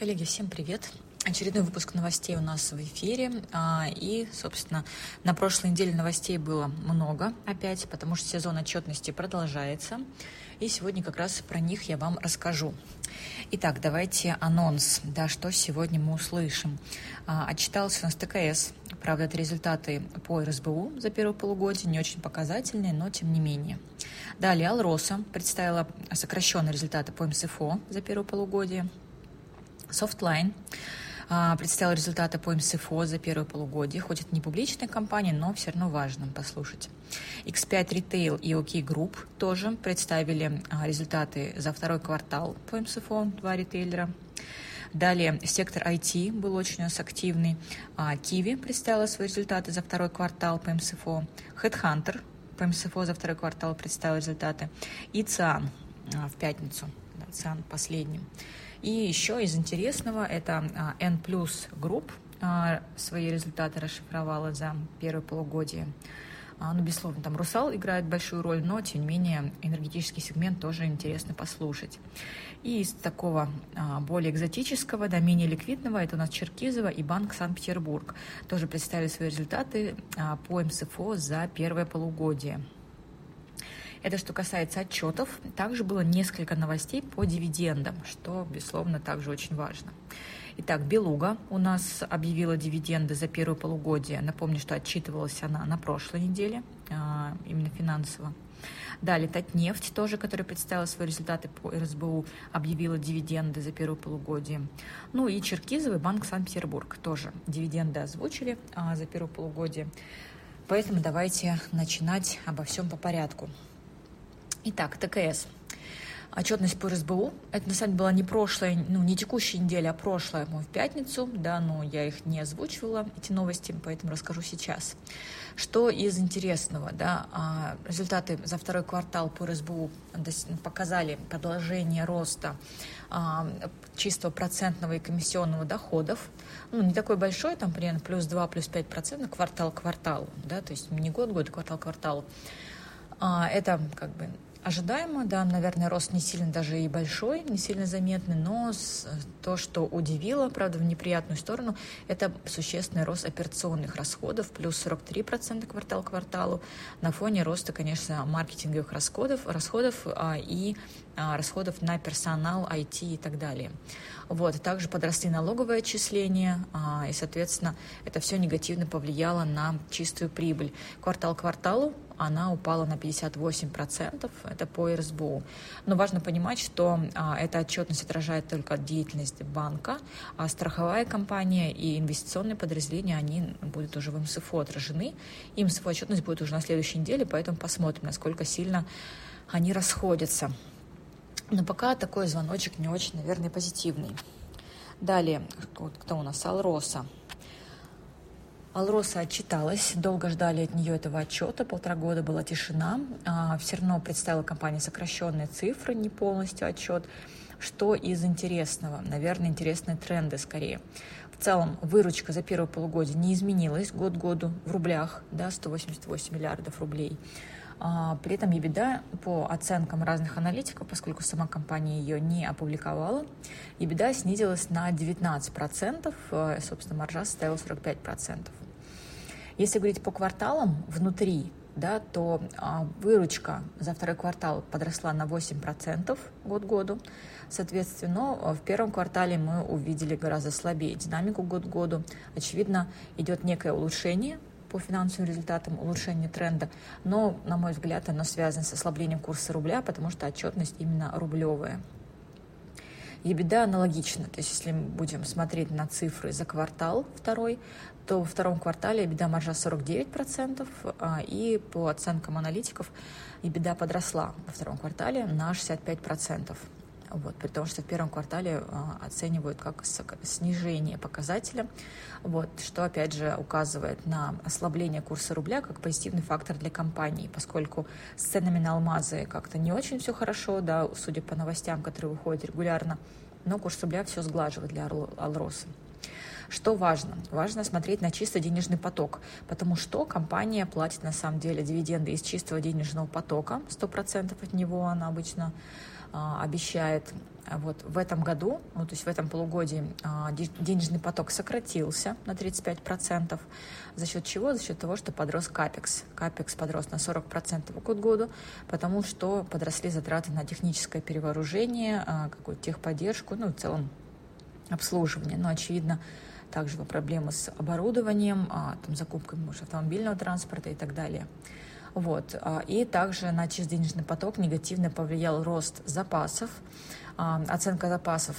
Коллеги, всем привет! Очередной выпуск новостей у нас в эфире. А, и, собственно, на прошлой неделе новостей было много опять, потому что сезон отчетности продолжается. И сегодня как раз про них я вам расскажу. Итак, давайте анонс, да, что сегодня мы услышим. А, отчитался у нас ТКС, правда, это результаты по РСБУ за первое полугодие, не очень показательные, но тем не менее. Далее Алроса представила сокращенные результаты по МСФО за первое полугодие. Softline а, представил результаты по МСФО за первое полугодие. Хоть это не публичная компания, но все равно важно послушать. X5 Retail и OK Group тоже представили а, результаты за второй квартал по МСФО, два ритейлера. Далее сектор IT был очень у нас активный. Kiwi представила свои результаты за второй квартал по МСФО. Headhunter по МСФО за второй квартал представил результаты. И ЦИАН в пятницу. ЦИАН последним. И еще из интересного это а, N Plus Group а, свои результаты расшифровала за первое полугодие. А, ну, безусловно, там Русал играет большую роль, но, тем не менее, энергетический сегмент тоже интересно послушать. И из такого более экзотического, да, менее ликвидного, это у нас Черкизово и Банк Санкт-Петербург. Тоже представили свои результаты по МСФО за первое полугодие. Это что касается отчетов. Также было несколько новостей по дивидендам, что, безусловно, также очень важно. Итак, Белуга у нас объявила дивиденды за первое полугодие. Напомню, что отчитывалась она на прошлой неделе, а, именно финансово. Далее Татнефть тоже, которая представила свои результаты по РСБУ, объявила дивиденды за первое полугодие. Ну и Черкизовый банк Санкт-Петербург тоже дивиденды озвучили а, за первое полугодие. Поэтому давайте начинать обо всем по порядку. Итак, ТКС. Отчетность по РСБУ. Это, на самом деле, была не прошлая, ну, не текущая неделя, а прошлая, в пятницу, да, но я их не озвучивала, эти новости, поэтому расскажу сейчас. Что из интересного, да, а, результаты за второй квартал по РСБУ показали продолжение роста а, чистого процентного и комиссионного доходов, ну, не такой большой, там примерно плюс 2, плюс 5 процентов квартал к кварталу, да, то есть не год-год, а квартал к кварталу. Это как бы Ожидаемо, да, наверное, рост не сильно даже и большой, не сильно заметный, но то, что удивило, правда, в неприятную сторону, это существенный рост операционных расходов, плюс 43% квартал к кварталу, на фоне роста, конечно, маркетинговых расходов, расходов а, и расходов на персонал, IT и так далее. Вот. Также подросли налоговые отчисления, а, и, соответственно, это все негативно повлияло на чистую прибыль. Квартал к кварталу она упала на 58%, это по РСБУ. Но важно понимать, что а, эта отчетность отражает только деятельность банка, а страховая компания и инвестиционные подразделения, они будут уже в МСФО отражены. И МСФО отчетность будет уже на следующей неделе, поэтому посмотрим, насколько сильно они расходятся. Но пока такой звоночек не очень, наверное, позитивный. Далее, вот кто у нас? Алроса. Алроса отчиталась, долго ждали от нее этого отчета, полтора года была тишина. А, все равно представила компания сокращенные цифры, не полностью отчет. Что из интересного? Наверное, интересные тренды скорее. В целом, выручка за первое полугодие не изменилась год году в рублях, да, 188 миллиардов рублей. А, при этом EBITDA по оценкам разных аналитиков, поскольку сама компания ее не опубликовала, EBITDA снизилась на 19%, э, собственно, маржа составила 45%. Если говорить по кварталам внутри, да, то а, выручка за второй квартал подросла на 8% год году. Соответственно, в первом квартале мы увидели гораздо слабее динамику год году. Очевидно, идет некое улучшение по финансовым результатам улучшения тренда, но, на мой взгляд, оно связано с ослаблением курса рубля, потому что отчетность именно рублевая. И беда аналогична. То есть, если мы будем смотреть на цифры за квартал второй, то во втором квартале беда маржа 49%, а, и по оценкам аналитиков беда подросла во втором квартале на 65%. Вот, при том, что в первом квартале а, оценивают как снижение показателя, вот, что опять же указывает на ослабление курса рубля как позитивный фактор для компании, поскольку с ценами на алмазы как-то не очень все хорошо, да, судя по новостям, которые выходят регулярно, но курс рубля все сглаживает для Алроса. Что важно? Важно смотреть на чисто денежный поток, потому что компания платит на самом деле дивиденды из чистого денежного потока, 100% от него она обычно обещает вот в этом году, ну, то есть в этом полугодии денежный поток сократился на 35%. За счет чего? За счет того, что подрос капекс. Капекс подрос на 40% год году, потому что подросли затраты на техническое перевооружение, какую-то техподдержку, ну, в целом обслуживание. Но, очевидно, также проблемы с оборудованием, там, закупкой может, автомобильного транспорта и так далее. Вот. И также на чистоденежный поток негативно повлиял рост запасов. Оценка запасов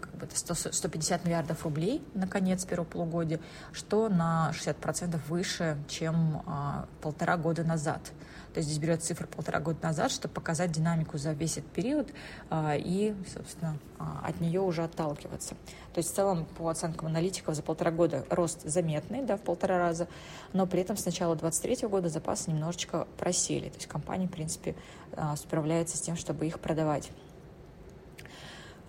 как бы 100, 150 миллиардов рублей на конец первого полугодия, что на 60% выше, чем полтора года назад. То есть здесь берет цифры полтора года назад, чтобы показать динамику за весь этот период и, собственно, от нее уже отталкиваться. То есть в целом, по оценкам аналитиков, за полтора года рост заметный, да, в полтора раза, но при этом с начала 2023 года запасы немножечко просели. То есть компания, в принципе, справляется с тем, чтобы их продавать.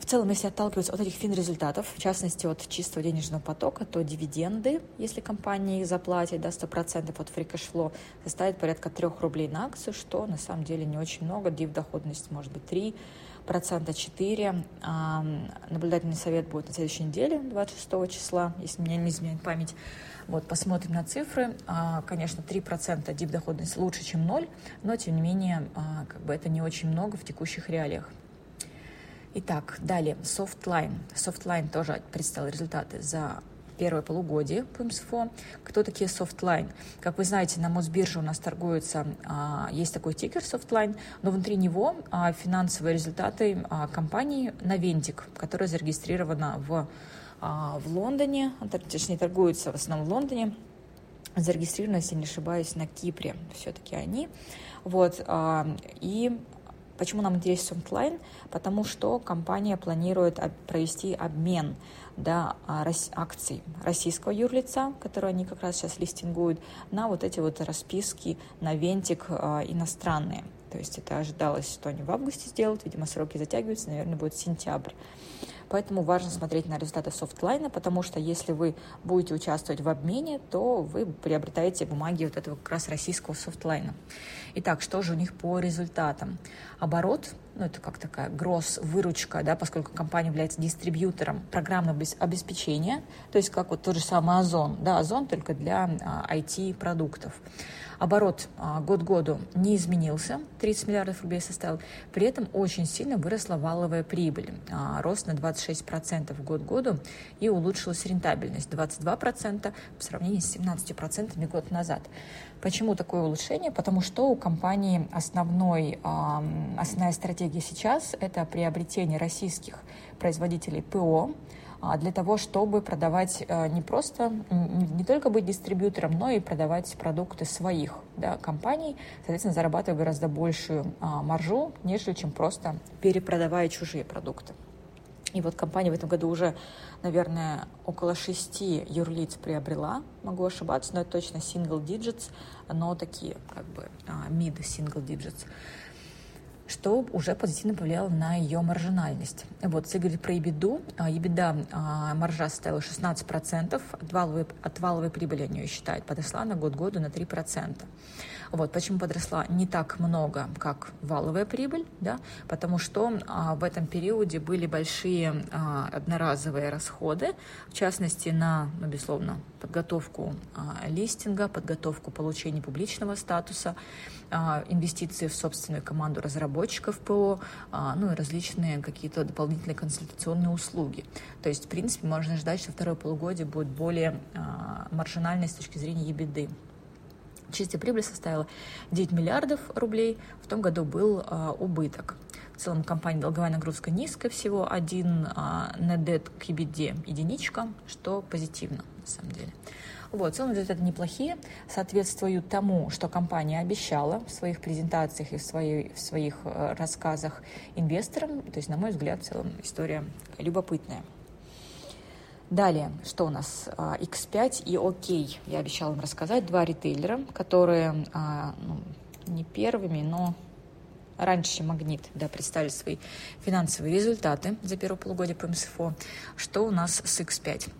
В целом, если отталкиваться от этих фин-результатов, в частности от чистого денежного потока, то дивиденды, если компания их заплатит, да, 100% от flow, составит порядка 3 рублей на акцию, что на самом деле не очень много, див-доходность может быть 3, процента 4. Наблюдательный совет будет на следующей неделе, 26 числа, если меня не изменяет память. Вот, посмотрим на цифры. А, конечно, 3% дип-доходность лучше, чем 0, но, тем не менее, а, как бы это не очень много в текущих реалиях. Итак, далее, Softline. Softline тоже представил результаты за первое полугодие по МСФО. Кто такие Softline? Как вы знаете, на Мосбирже у нас торгуется, а, есть такой тикер Softline, но внутри него а, финансовые результаты а, компании Навентик, которая зарегистрирована в, в Лондоне, точнее торгуется в основном в Лондоне, зарегистрирована, если не ошибаюсь, на Кипре все-таки они. Вот, и Почему нам интересен Softline? Потому что компания планирует провести обмен да, а, акций российского юрлица, которые они как раз сейчас листингуют, на вот эти вот расписки на вентик а, иностранные. То есть это ожидалось, что они в августе сделают, видимо, сроки затягиваются, наверное, будет сентябрь. Поэтому важно смотреть на результаты софтлайна, потому что если вы будете участвовать в обмене, то вы приобретаете бумаги вот этого как раз российского софтлайна. Итак, что же у них по результатам? Оборот, ну это как такая gross выручка, да, поскольку компания является дистрибьютором программного обеспечения, то есть как вот тот же самый Озон, да, Озон только для а, IT-продуктов. Оборот а, год году не изменился, 30 миллиардов рублей составил. При этом очень сильно выросла валовая прибыль, а, рост на 26% год году и улучшилась рентабельность 22% в сравнении с 17% год назад. Почему такое улучшение? Потому что у компании основной, основная стратегия сейчас – это приобретение российских производителей ПО, а, для того, чтобы продавать э, не просто, не только быть дистрибьютором, но и продавать продукты своих да, компаний, соответственно, зарабатывая гораздо большую а, маржу, нежели чем просто перепродавая чужие продукты. И вот компания в этом году уже, наверное, около шести юрлиц приобрела, могу ошибаться, но это точно single digits, но такие как бы а, mid single digits что уже позитивно повлияло на ее маржинальность. Вот, если говорить про EBITDA, EBITDA а, маржа составила 16%, от валовой, от валовой прибыли они ее считают, подошла на год году на 3%. Вот, почему подросла не так много, как валовая прибыль, да, потому что а, в этом периоде были большие а, одноразовые расходы, в частности, на, ну, безусловно, подготовку а, листинга, подготовку получения публичного статуса, инвестиции в собственную команду разработчиков ПО, ну и различные какие-то дополнительные консультационные услуги. То есть, в принципе, можно ждать, что второе полугодие будет более а, маржинальной с точки зрения ебеды. Чистая прибыль составила 9 миллиардов рублей, в том году был а, убыток. В целом компания долговая нагрузка низкая, всего один а, net debt к EBITDA единичка, что позитивно на самом деле. Вот, в целом результаты неплохие, соответствуют тому, что компания обещала в своих презентациях и в, своей, в своих э, рассказах инвесторам. То есть, на мой взгляд, в целом история любопытная. Далее, что у нас? X5 а, и OK. Я обещала вам рассказать. Два ритейлера, которые а, ну, не первыми, но раньше, чем Магнит, да, представили свои финансовые результаты за первое полугодие по МСФО. Что у нас с X5?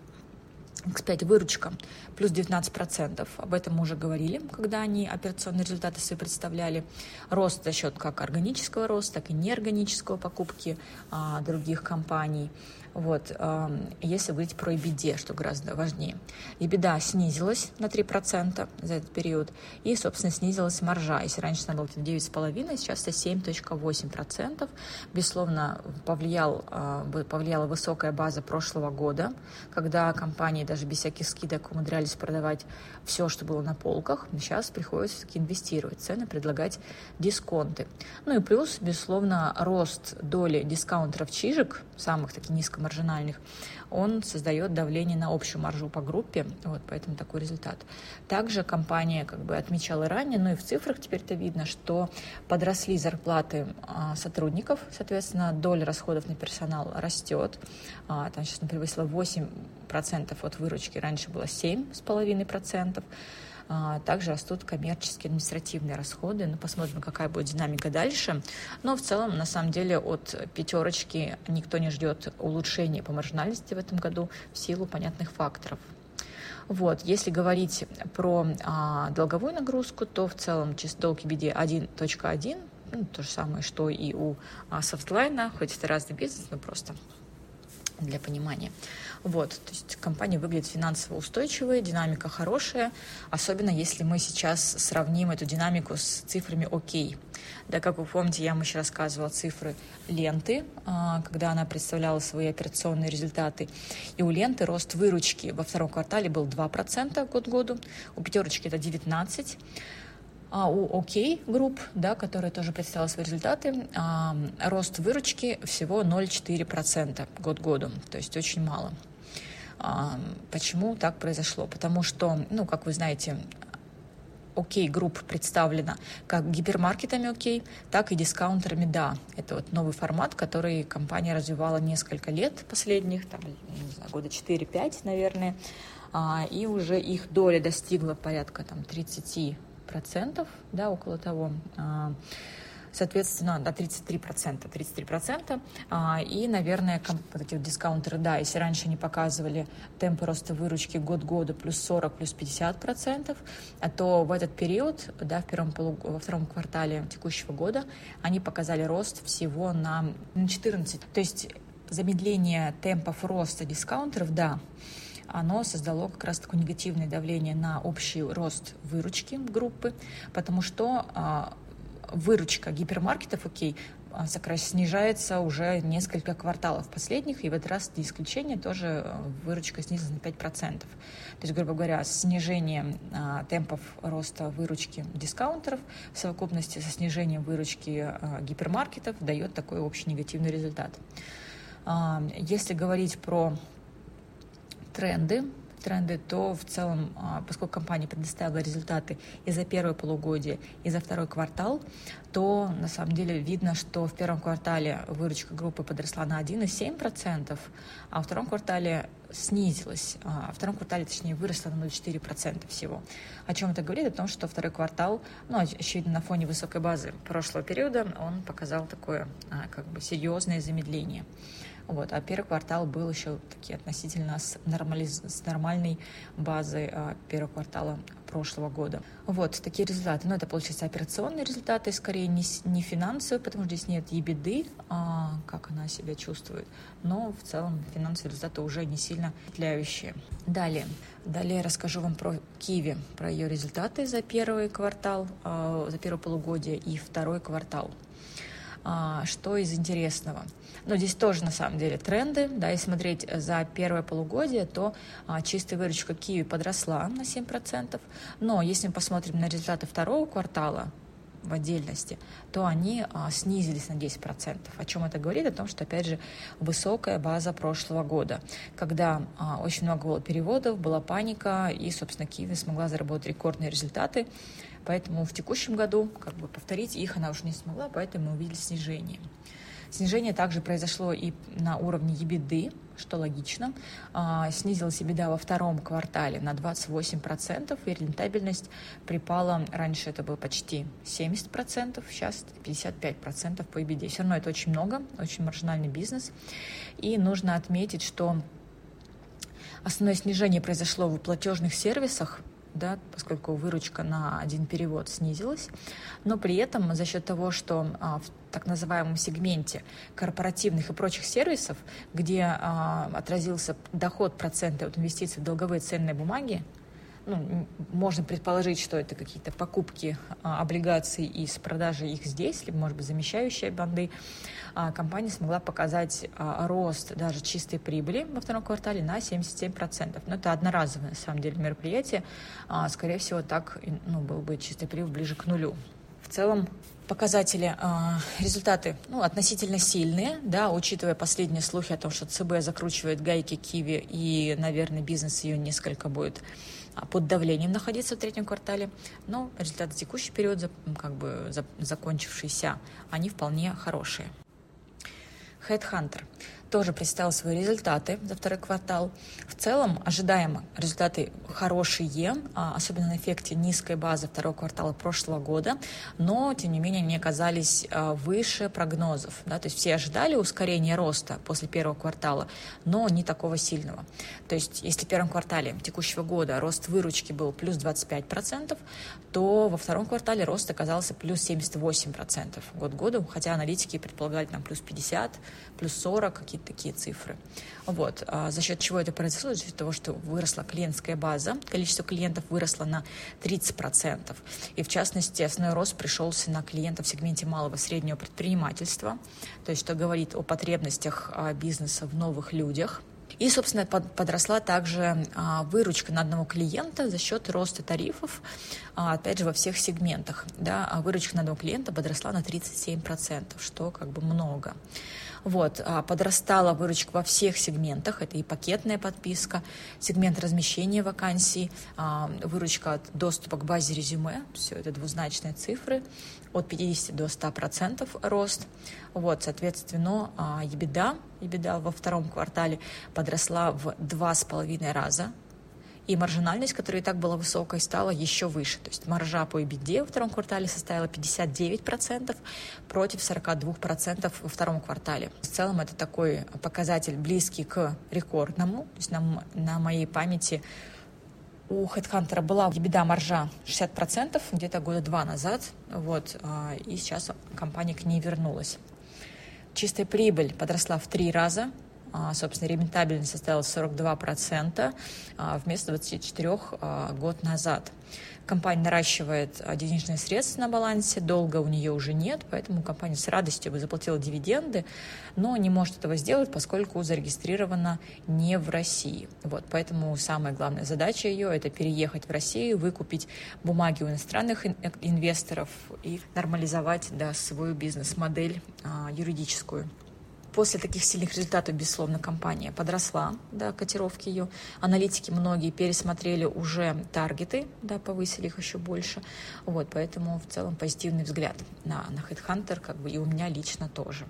X5 выручка плюс 19%. Об этом мы уже говорили, когда они операционные результаты свои представляли. Рост за счет как органического роста, так и неорганического покупки а, других компаний. Вот, если говорить про EBITDA, что гораздо важнее. EBITDA снизилась на 3% за этот период, и, собственно, снизилась маржа. Если раньше она была 9,5%, сейчас это 7,8%. Безусловно, повлиял, а, повлияла высокая база прошлого года, когда компании даже без всяких скидок умудрялись продавать все, что было на полках. Сейчас приходится таки инвестировать цены, предлагать дисконты. Ну и плюс, безусловно, рост доли дискаунтеров чижик, самых таких низких маржинальных, он создает давление на общую маржу по группе, вот поэтому такой результат. Также компания как бы отмечала ранее, но и в цифрах теперь это видно, что подросли зарплаты а, сотрудников, соответственно, доля расходов на персонал растет, а, там сейчас, например, превысила 8% от выручки, раньше было 7,5%. А, также растут коммерческие административные расходы. Ну, посмотрим, какая будет динамика дальше. Но в целом, на самом деле, от пятерочки никто не ждет улучшения по маржинальности в этом году в силу понятных факторов. Вот. Если говорить про а, долговую нагрузку, то в целом чистый долг EBD 1.1, ну, то же самое, что и у а, софтлайна, хоть это разный бизнес, но просто для понимания. Вот, то есть компания выглядит финансово устойчивой, динамика хорошая, особенно если мы сейчас сравним эту динамику с цифрами ОК. Да, как вы помните, я вам еще рассказывала цифры ленты, а, когда она представляла свои операционные результаты. И у ленты рост выручки во втором квартале был 2% год году, у пятерочки это 19%. А у OK Group, да, которая тоже представила свои результаты, а, рост выручки всего 0,4% год году, то есть очень мало. А, почему так произошло? Потому что, ну, как вы знаете, OK Group представлена как гипермаркетами OK, так и дискаунтерами да. Это вот новый формат, который компания развивала несколько лет последних, там, не знаю, года 4-5, наверное, а, и уже их доля достигла порядка там 30 процентов, да, около того. А, соответственно, до 33 процента, 33 процента. А, и, наверное, вот эти дискаунтеры, да, если раньше они показывали темпы роста выручки год года плюс 40, плюс 50 процентов, а то в этот период, да, в первом полуг... во втором квартале текущего года они показали рост всего на 14. То есть замедление темпов роста дискаунтеров, да, оно создало как раз такое негативное давление на общий рост выручки группы, потому что а, выручка гипермаркетов, окей, а, снижается уже несколько кварталов последних, и в этот раз, не исключение, тоже а, выручка снизилась на 5%. То есть, грубо говоря, снижение темпов роста выручки дискаунтеров в совокупности со снижением выручки гипермаркетов дает такой общий негативный результат. Если говорить про тренды, тренды, то в целом, а, поскольку компания предоставила результаты и за первое полугодие, и за второй квартал, то на самом деле видно, что в первом квартале выручка группы подросла на 1,7%, а во втором квартале снизилась, а во втором квартале, точнее, выросла на 0,4% всего. О чем это говорит? О том, что второй квартал, ну, очевидно, на фоне высокой базы прошлого периода, он показал такое а, как бы серьезное замедление. Вот. А первый квартал был еще таки относительно с, нормализ... с нормальной базой а, первого квартала прошлого года. Вот такие результаты. Но это, получается, операционные результаты, скорее не, не финансовые, потому что здесь нет ебеды, а, как она себя чувствует. Но в целом финансовые результаты уже не сильно впечатляющие. Далее. Далее я расскажу вам про Киви, про ее результаты за первый квартал, а, за первое полугодие и второй квартал. А, что из интересного? Но здесь тоже на самом деле тренды. Да, если смотреть за первое полугодие, то а, чистая выручка Киви подросла на 7%. Но если мы посмотрим на результаты второго квартала, в отдельности, то они а, снизились на 10%. О чем это говорит? О том, что, опять же, высокая база прошлого года, когда а, очень много было переводов, была паника, и, собственно, Киви смогла заработать рекордные результаты. Поэтому в текущем году как бы повторить их она уже не смогла, поэтому мы увидели снижение. Снижение также произошло и на уровне EBITDA, что логично. А, снизилась EBITDA во втором квартале на 28%, и рентабельность припала, раньше это было почти 70%, сейчас 55% по EBITDA. Все равно это очень много, очень маржинальный бизнес. И нужно отметить, что Основное снижение произошло в платежных сервисах, да, поскольку выручка на один перевод снизилась, но при этом за счет того, что а, в так называемом сегменте корпоративных и прочих сервисов, где а, отразился доход процента от инвестиций в долговые ценные бумаги, ну, можно предположить, что это какие-то покупки а, облигаций из продажи их здесь, либо, может быть, замещающие банды, а, компания смогла показать а, рост даже чистой прибыли во втором квартале на 77%. Но это одноразовое, на самом деле, мероприятие. А, скорее всего, так ну, был бы чистый прибыль ближе к нулю. В целом, показатели, а, результаты ну, относительно сильные, да, учитывая последние слухи о том, что ЦБ закручивает гайки Киви и, наверное, бизнес ее несколько будет под давлением находиться в третьем квартале, но результаты текущий период, как бы закончившийся, они вполне хорошие. Headhunter тоже представил свои результаты за второй квартал. В целом, ожидаемо, результаты хорошие, а, особенно на эффекте низкой базы второго квартала прошлого года, но, тем не менее, они оказались а, выше прогнозов. Да? То есть все ожидали ускорения роста после первого квартала, но не такого сильного. То есть если в первом квартале текущего года рост выручки был плюс 25%, то во втором квартале рост оказался плюс 78% год году, хотя аналитики предполагали там плюс 50, плюс 40, какие-то такие цифры. Вот. А за счет чего это произошло? За счет того, что выросла клиентская база, количество клиентов выросло на 30%. И в частности, основной рост пришелся на клиентов в сегменте малого и среднего предпринимательства, то есть что говорит о потребностях а, бизнеса в новых людях – и, собственно, подросла также а, выручка на одного клиента за счет роста тарифов, опять же, во всех сегментах. Да, выручка на одного клиента подросла на 37%, что как бы много. Вот, а, подрастала выручка во всех сегментах, это и пакетная подписка, сегмент размещения вакансий, а, выручка от доступа к базе резюме, все это двузначные цифры, от 50 до 100% рост. Вот, соответственно, EBITDA, EBITDA во втором квартале подросла в два с половиной раза и маржинальность, которая и так была высокой, стала еще выше. То есть маржа по EBITDA во втором квартале составила 59% против 42% во втором квартале. В целом это такой показатель близкий к рекордному. То есть на, на моей памяти у HeadHunter была EBITDA маржа 60% где-то года два назад, вот, а, и сейчас компания к ней вернулась. Чистая прибыль подросла в три раза, собственно, рентабельность составила 42% а, вместо 24% а, год назад. Компания наращивает денежные средства на балансе, долга у нее уже нет, поэтому компания с радостью бы заплатила дивиденды, но не может этого сделать, поскольку зарегистрирована не в России. Вот, поэтому самая главная задача ее – это переехать в Россию, выкупить бумаги у иностранных инвесторов и нормализовать да, свою бизнес-модель а, юридическую после таких сильных результатов, безусловно, компания подросла, да, котировки ее. Аналитики многие пересмотрели уже таргеты, да, повысили их еще больше. Вот, поэтому в целом позитивный взгляд на, на HeadHunter, как бы и у меня лично тоже.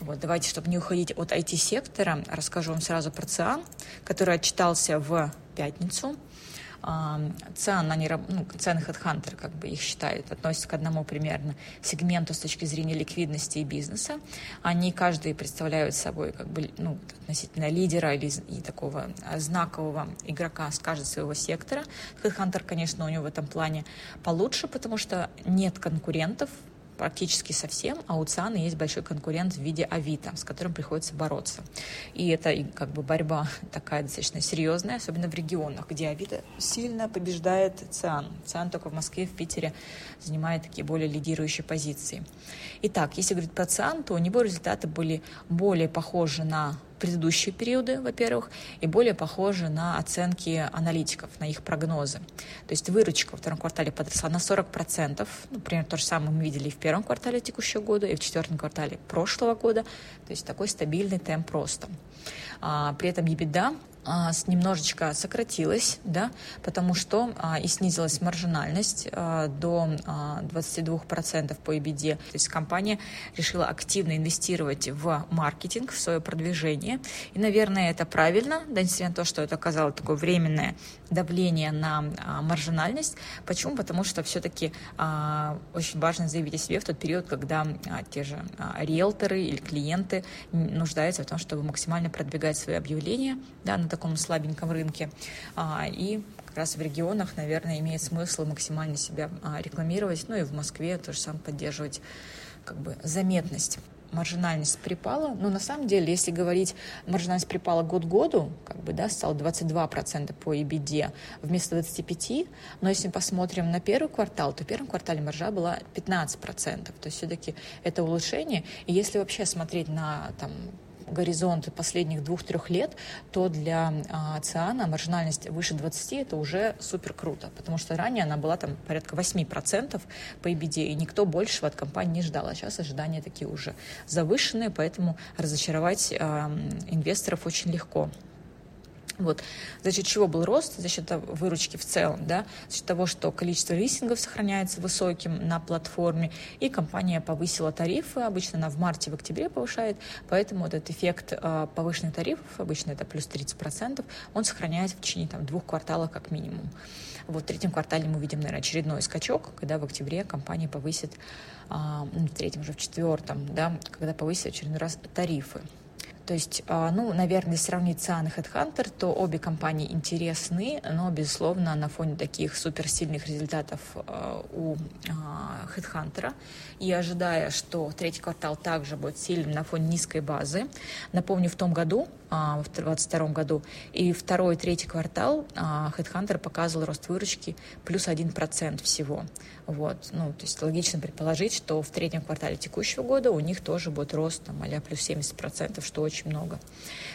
Вот, давайте, чтобы не уходить от IT-сектора, расскажу вам сразу про ЦИАН, который отчитался в пятницу цен, они, ну, цены HeadHunter, как бы их считают, относятся к одному примерно сегменту с точки зрения ликвидности и бизнеса. Они каждый представляют собой как бы, ну, относительно лидера или и такого знакового игрока с каждого своего сектора. HeadHunter, конечно, у него в этом плане получше, потому что нет конкурентов, практически совсем, а у ЦИАНа есть большой конкурент в виде Авито, с которым приходится бороться. И это как бы борьба такая достаточно серьезная, особенно в регионах, где Авито сильно побеждает ЦИАН. ЦИАН только в Москве, в Питере занимает такие более лидирующие позиции. Итак, если говорить про ЦИАН, то у него результаты были более похожи на предыдущие периоды, во-первых, и более похожи на оценки аналитиков, на их прогнозы. То есть выручка во втором квартале подросла на 40%, ну, примерно то же самое мы видели и в первом квартале текущего года, и в четвертом квартале прошлого года, то есть такой стабильный темп роста. А, при этом EBITDA а, немножечко сократилась, да, потому что а, и снизилась маржинальность а, до 22% по EBD. То есть компания решила активно инвестировать в маркетинг, в свое продвижение. И, наверное, это правильно, да, несмотря на то, что это оказало такое временное давление на маржинальность. Почему? Потому что все-таки очень важно заявить о себе в тот период, когда те же риэлторы или клиенты нуждаются в том, чтобы максимально продвигать свои объявления да, на таком слабеньком рынке. А, и как раз в регионах, наверное, имеет смысл максимально себя а, рекламировать, ну и в Москве тоже сам поддерживать как бы заметность маржинальность припала. Но на самом деле, если говорить, маржинальность припала год году, как бы, да, стала 22% по EBD вместо 25%. Но если мы посмотрим на первый квартал, то в первом квартале маржа была 15%. То есть все-таки это улучшение. И если вообще смотреть на там, горизонт последних двух-трех лет, то для а, циана маржинальность выше 20 это уже супер круто, потому что ранее она была там порядка 8% по EBD, и никто большего от компании не ждал, а сейчас ожидания такие уже завышенные, поэтому разочаровать а, инвесторов очень легко. Вот. За счет чего был рост? За счет выручки в целом, да? за счет того, что количество листингов сохраняется высоким на платформе, и компания повысила тарифы, обычно она в марте, в октябре повышает, поэтому этот эффект э, повышенных тарифов, обычно это плюс 30%, он сохраняется в течение там, двух кварталов как минимум. Вот в третьем квартале мы видим, наверное, очередной скачок, когда в октябре компания повысит, э, в третьем уже в четвертом, да, когда повысит очередной раз тарифы. То есть, а, ну, наверное, если сравнить Циан и HeadHunter, то обе компании интересны, но, безусловно, на фоне таких суперсильных результатов а, у а, HeadHunter и ожидая, что третий квартал также будет сильным на фоне низкой базы. Напомню, в том году, в 2022 году, и второй третий квартал HeadHunter показывал рост выручки плюс 1% всего. Вот. Ну, то есть логично предположить, что в третьем квартале текущего года у них тоже будет рост там, а плюс 70%, что очень много.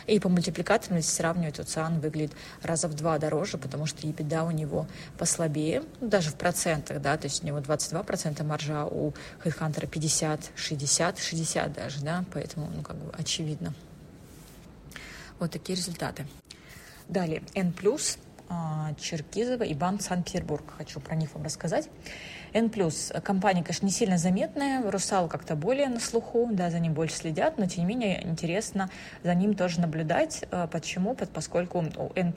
И по мультипликаторам, если сравнивать, то выглядит раза в два дороже, потому что EBITDA у него послабее, ну, даже в процентах, да, то есть у него 22% маржа, у HeadHunter 50, 60, 60 даже, да, поэтому, ну, как бы очевидно. Вот такие результаты. Далее, N+, а, Черкизова и Банк Санкт-Петербург. Хочу про них вам рассказать. N+. Компания, конечно, не сильно заметная, Русал как-то более на слуху, да, за ним больше следят, но, тем не менее, интересно за ним тоже наблюдать. Э, почему? Поскольку у N+,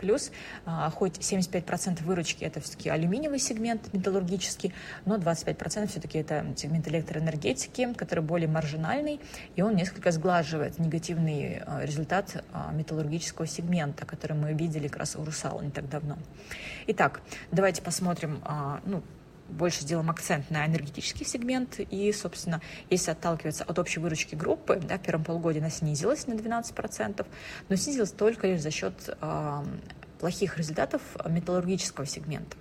а, хоть 75% выручки это все-таки алюминиевый сегмент металлургический, но 25% все-таки это сегмент электроэнергетики, который более маржинальный, и он несколько сглаживает негативный э, результат а, металлургического сегмента, который мы видели как раз у Русала не так давно. Итак, давайте посмотрим, а, ну, больше сделаем акцент на энергетический сегмент. И, собственно, если отталкиваться от общей выручки группы, да, в первом полугодии она снизилась на 12%, но снизилась только лишь за счет э, плохих результатов металлургического сегмента.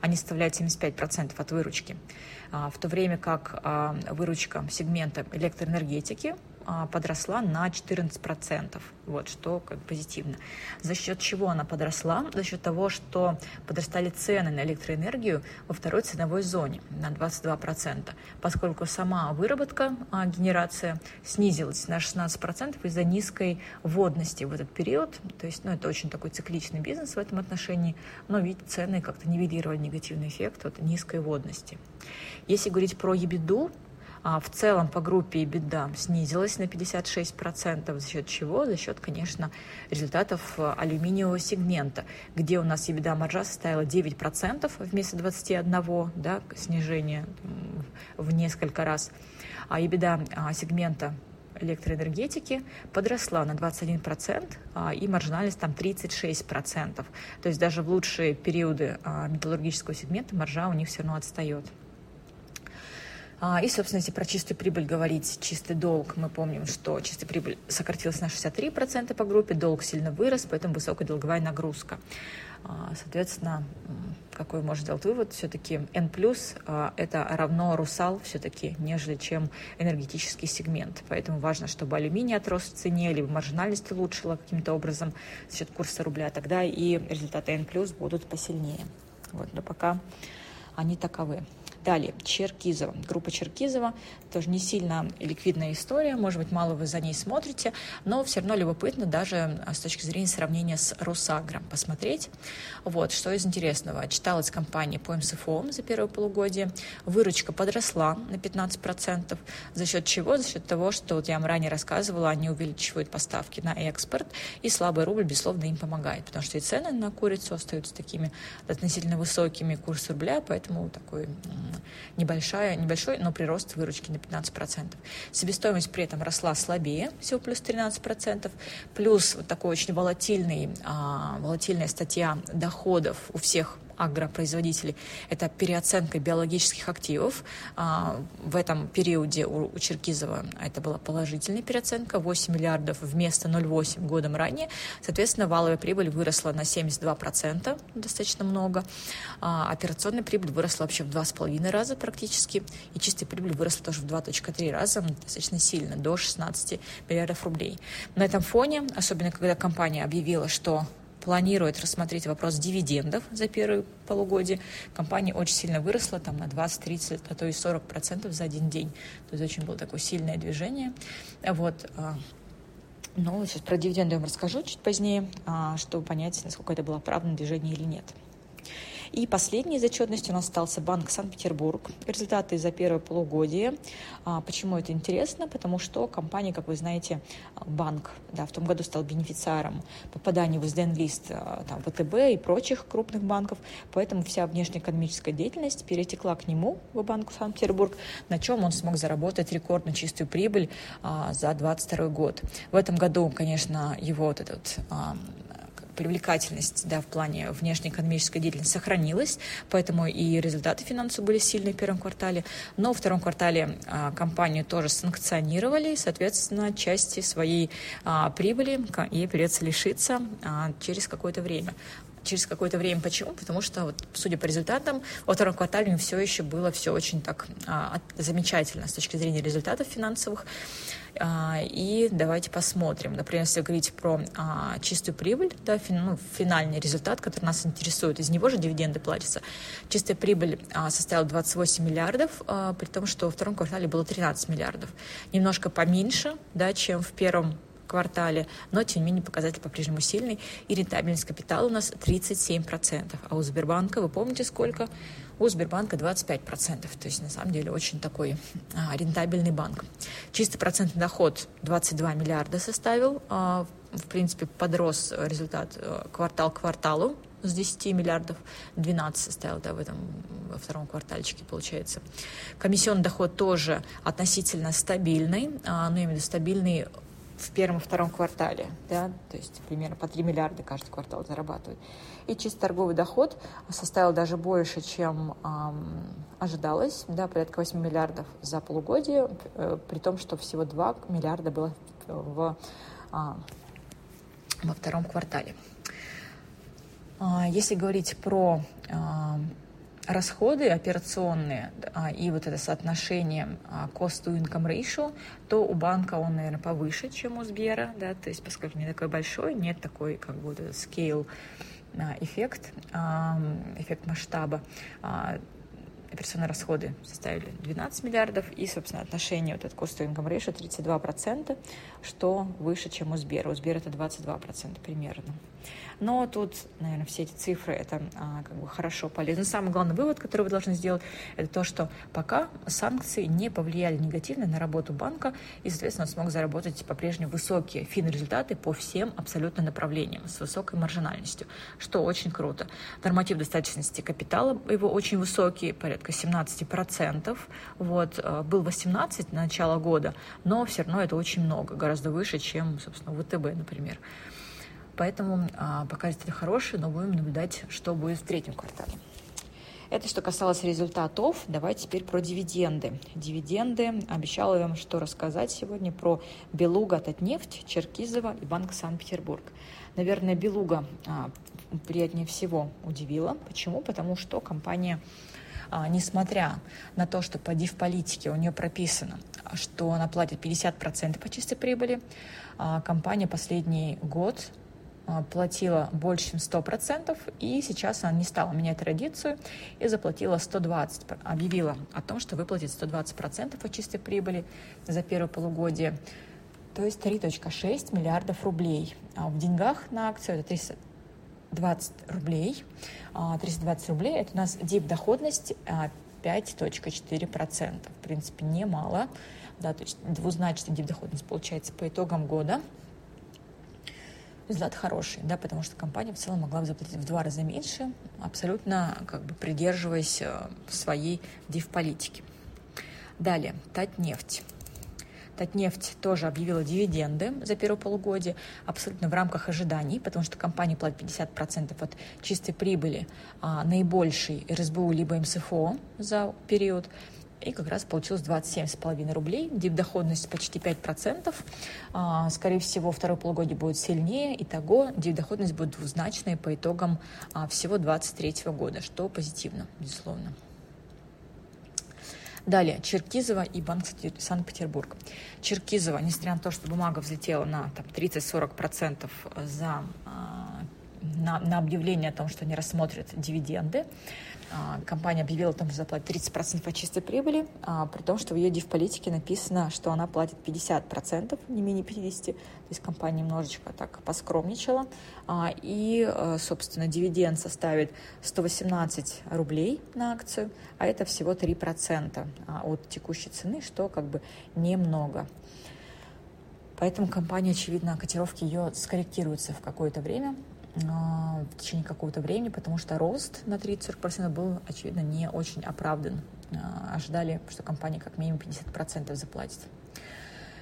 Они составляют 75% от выручки. А, в то время как выручка сегмента электроэнергетики подросла на 14%, вот, что как позитивно. За счет чего она подросла? За счет того, что подрастали цены на электроэнергию во второй ценовой зоне на 22%, поскольку сама выработка, а, генерация снизилась на 16% из-за низкой водности в этот период. То есть, ну, это очень такой цикличный бизнес в этом отношении, но ведь цены как-то нивелировали негативный эффект от низкой водности. Если говорить про ебиду, а в целом по группе беда снизилась на 56%. За счет чего? За счет, конечно, результатов э, алюминиевого сегмента, где у нас EBITDA маржа составила 9% вместо 21%, да, снижение в несколько раз. А EBITDA а, сегмента электроэнергетики подросла на 21%, а, и маржинальность там 36%. То есть даже в лучшие периоды а, металлургического сегмента маржа у них все равно отстает. А, и, собственно, если про чистую прибыль говорить, чистый долг, мы помним, что чистая прибыль сократилась на 63% по группе, долг сильно вырос, поэтому высокая долговая нагрузка. А, соответственно, какой можно сделать вывод? Все-таки N+, а, это равно Русал все-таки, нежели чем энергетический сегмент. Поэтому важно, чтобы алюминий отрос в цене, либо маржинальность улучшила каким-то образом за счет курса рубля, тогда и результаты N+, будут посильнее. Вот, но пока они таковы. Далее, Черкизова. Группа Черкизова тоже не сильно ликвидная история, может быть, мало вы за ней смотрите, но все равно любопытно даже а, с точки зрения сравнения с Росагром посмотреть. Вот, что из интересного. Читалась компания по МСФО за первое полугодие. Выручка подросла на 15%. За счет чего? За счет того, что вот я вам ранее рассказывала, они увеличивают поставки на экспорт, и слабый рубль, безусловно, им помогает, потому что и цены на курицу остаются такими относительно высокими, курс рубля, поэтому такой небольшая, небольшой, но прирост выручки на 15%. Себестоимость при этом росла слабее, всего плюс 13%, плюс вот такой очень волатильный, а, волатильная статья доходов у всех агропроизводителей, это переоценка биологических активов. А, в этом периоде у Черкизова это была положительная переоценка, 8 миллиардов вместо 0,8 годом ранее. Соответственно, валовая прибыль выросла на 72%, достаточно много. А, операционная прибыль выросла вообще в 2,5 раза практически, и чистая прибыль выросла тоже в 2,3 раза, достаточно сильно, до 16 миллиардов рублей. На этом фоне, особенно когда компания объявила, что планирует рассмотреть вопрос дивидендов за первые полугодие. Компания очень сильно выросла, там на 20, 30, а то и 40 процентов за один день. То есть очень было такое сильное движение. Вот. А, ну, сейчас про дивиденды я вам расскажу чуть позднее, а, чтобы понять, насколько это было правильное движение или нет. И последней из отчетности у нас остался Банк Санкт-Петербург. Результаты за первое полугодие. А, почему это интересно? Потому что компания, как вы знаете, банк да, в том году стал бенефициаром попадания в СДН-лист а, там, ВТБ и прочих крупных банков, поэтому вся внешнеэкономическая деятельность перетекла к нему, в Банк Санкт-Петербург, на чем он смог заработать рекордно чистую прибыль а, за 2022 год. В этом году, конечно, его вот этот а, привлекательность да, в плане внешнеэкономической деятельности сохранилась, поэтому и результаты финансовые были сильные в первом квартале. Но во втором квартале а, компанию тоже санкционировали, соответственно, части своей а, прибыли ей придется лишиться а, через какое-то время через какое-то время. Почему? Потому что, вот, судя по результатам, во втором квартале все еще было все очень так а, замечательно с точки зрения результатов финансовых. А, и давайте посмотрим. Например, если говорить про а, чистую прибыль, да, фин, ну, финальный результат, который нас интересует, из него же дивиденды платятся. Чистая прибыль а, составила 28 миллиардов, а, при том, что во втором квартале было 13 миллиардов. Немножко поменьше, да, чем в первом квартале, но тем не менее показатель по-прежнему сильный. И рентабельность капитала у нас 37%. А у Сбербанка, вы помните сколько? У Сбербанка 25%. То есть на самом деле очень такой а, рентабельный банк. Чистый процентный доход 22 миллиарда составил. А, в принципе, подрос результат а, квартал к кварталу с 10 миллиардов 12 составил да, в этом во втором квартальчике получается. Комиссионный доход тоже относительно стабильный, а, ну, именно стабильный в первом и втором квартале, да, то есть примерно по 3 миллиарда каждый квартал зарабатывают. И чисто торговый доход составил даже больше, чем эм, ожидалось, да, порядка 8 миллиардов за полугодие, э, при том, что всего 2 миллиарда было в, э, во втором квартале. Э, если говорить про расходы операционные а, и вот это соотношение а, cost to income ratio, то у банка он, наверное, повыше, чем у Сбера, да, то есть поскольку не такой большой, нет такой как бы scale а, эффект, а, эффект масштаба. А, операционные расходы составили 12 миллиардов, и, собственно, отношение вот от cost to income ratio 32%, что выше, чем у Сбера. У Сбера это 22% примерно. Но тут, наверное, все эти цифры, это а, как бы хорошо, полезно. Самый главный вывод, который вы должны сделать, это то, что пока санкции не повлияли негативно на работу банка, и, соответственно, он смог заработать по-прежнему высокие фин-результаты по всем абсолютно направлениям с высокой маржинальностью, что очень круто. Норматив достаточности капитала его очень высокий, порядка 17%. Вот, э, был 18 на начало года, но все равно это очень много, гораздо выше, чем, собственно, ВТБ, например. Поэтому а, показатели хорошие, но будем наблюдать, что будет в третьем квартале. Это что касалось результатов. Давайте теперь про дивиденды. Дивиденды. Обещала вам, что рассказать сегодня про Белуга, Татнефть, Черкизово и Банк Санкт-Петербург. Наверное, Белуга а, приятнее всего удивила. Почему? Потому что компания а, несмотря на то, что по див-политике у нее прописано, что она платит 50% по чистой прибыли, а, компания последний год а, платила больше, чем 100%, и сейчас она не стала менять традицию и заплатила 120, объявила о том, что выплатит 120% от чистой прибыли за первое полугодие, то есть 3.6 миллиардов рублей. А в деньгах на акцию это 320 рублей. 320 а, рублей – это у нас дип-доходность 5.4%. В принципе, немало. Да, то есть двузначная дип-доходность получается по итогам года – результат хороший, да, потому что компания в целом могла бы заплатить в два раза меньше, абсолютно как бы придерживаясь э, своей див-политики. Далее, Татнефть. Татнефть тоже объявила дивиденды за первое полугодие, абсолютно в рамках ожиданий, потому что компания платит 50% от чистой прибыли, а, наибольшей РСБУ либо МСФО за период, и как раз получилось 27,5 рублей, дивдоходность почти 5%. А, скорее всего, второе полугодие будет сильнее, итого дивдоходность будет двузначной по итогам а, всего 2023 года, что позитивно, безусловно. Далее, Черкизова и Банк Санкт-Петербург. Черкизова, несмотря на то, что бумага взлетела на там, 30-40% за, а, на, на объявление о том, что они рассмотрят дивиденды, а, компания объявила о том, что заплатит 30% от чистой прибыли, а, при том, что в ее див-политике написано, что она платит 50%, не менее 50%, то есть компания немножечко так поскромничала, а, и, собственно, дивиденд составит 118 рублей на акцию, а это всего 3% от текущей цены, что как бы немного. Поэтому компания, очевидно, котировки ее скорректируются в какое-то время, в течение какого-то времени, потому что рост на 30-40% был, очевидно, не очень оправдан. А, ожидали, что компания как минимум 50% заплатит.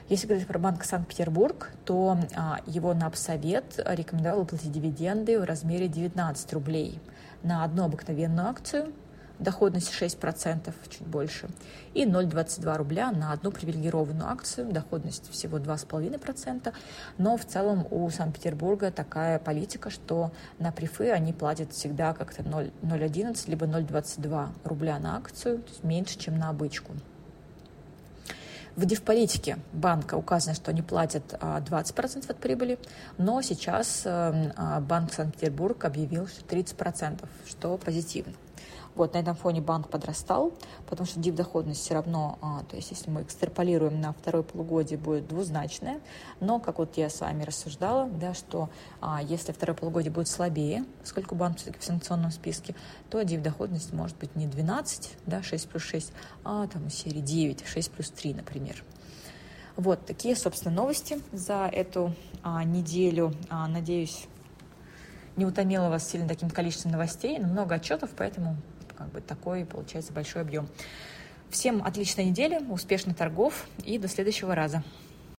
Если говорить про Банк Санкт-Петербург, то а, его НАП-совет рекомендовал платить дивиденды в размере 19 рублей на одну обыкновенную акцию доходность 6%, чуть больше, и 0,22 рубля на одну привилегированную акцию, доходность всего 2,5%, но в целом у Санкт-Петербурга такая политика, что на прифы они платят всегда как-то 0,11 либо 0,22 рубля на акцию, то есть меньше, чем на обычку. В дивполитике банка указано, что они платят 20% а, от прибыли, но сейчас эм, а, Банк Санкт-Петербург объявил, что 30%, что позитивно. Вот, на этом фоне банк подрастал, потому что дип-доходность все равно, а, то есть если мы экстраполируем на второе полугодие, будет двузначная. Но, как вот я с вами рассуждала, да, что а, если второе полугодие будет слабее, поскольку банк все-таки в санкционном списке, то дип-доходность может быть не 12, да, 6 плюс 6, а там серии 9, 6 плюс 3, например. Вот такие, собственно, новости за эту а, неделю. А, надеюсь, не утомила вас сильно таким количеством новостей, но много отчетов, поэтому как бы такой получается большой объем. Всем отличной недели, успешных торгов и до следующего раза.